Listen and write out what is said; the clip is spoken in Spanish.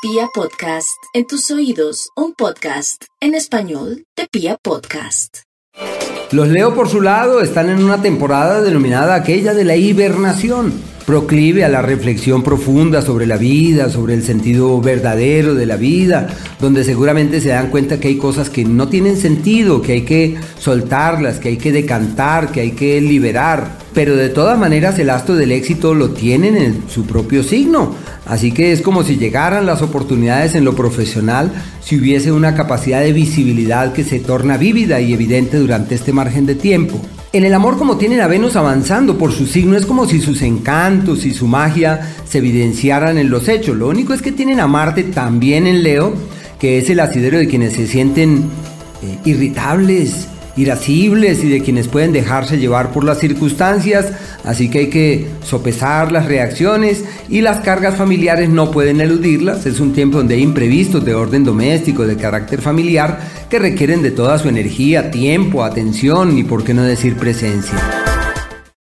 Pia Podcast, en tus oídos, un podcast en español de Pia Podcast. Los Leo por su lado están en una temporada denominada aquella de la hibernación, proclive a la reflexión profunda sobre la vida, sobre el sentido verdadero de la vida, donde seguramente se dan cuenta que hay cosas que no tienen sentido, que hay que soltarlas, que hay que decantar, que hay que liberar. Pero de todas maneras el astro del éxito lo tienen en su propio signo. Así que es como si llegaran las oportunidades en lo profesional si hubiese una capacidad de visibilidad que se torna vívida y evidente durante este margen de tiempo. En el amor como tienen a Venus avanzando por su signo es como si sus encantos y su magia se evidenciaran en los hechos. Lo único es que tienen a Marte también en Leo, que es el asidero de quienes se sienten eh, irritables, irascibles y de quienes pueden dejarse llevar por las circunstancias, así que hay que sopesar las reacciones y las cargas familiares no pueden eludirlas, es un tiempo donde hay imprevistos de orden doméstico, de carácter familiar, que requieren de toda su energía, tiempo, atención y por qué no decir presencia.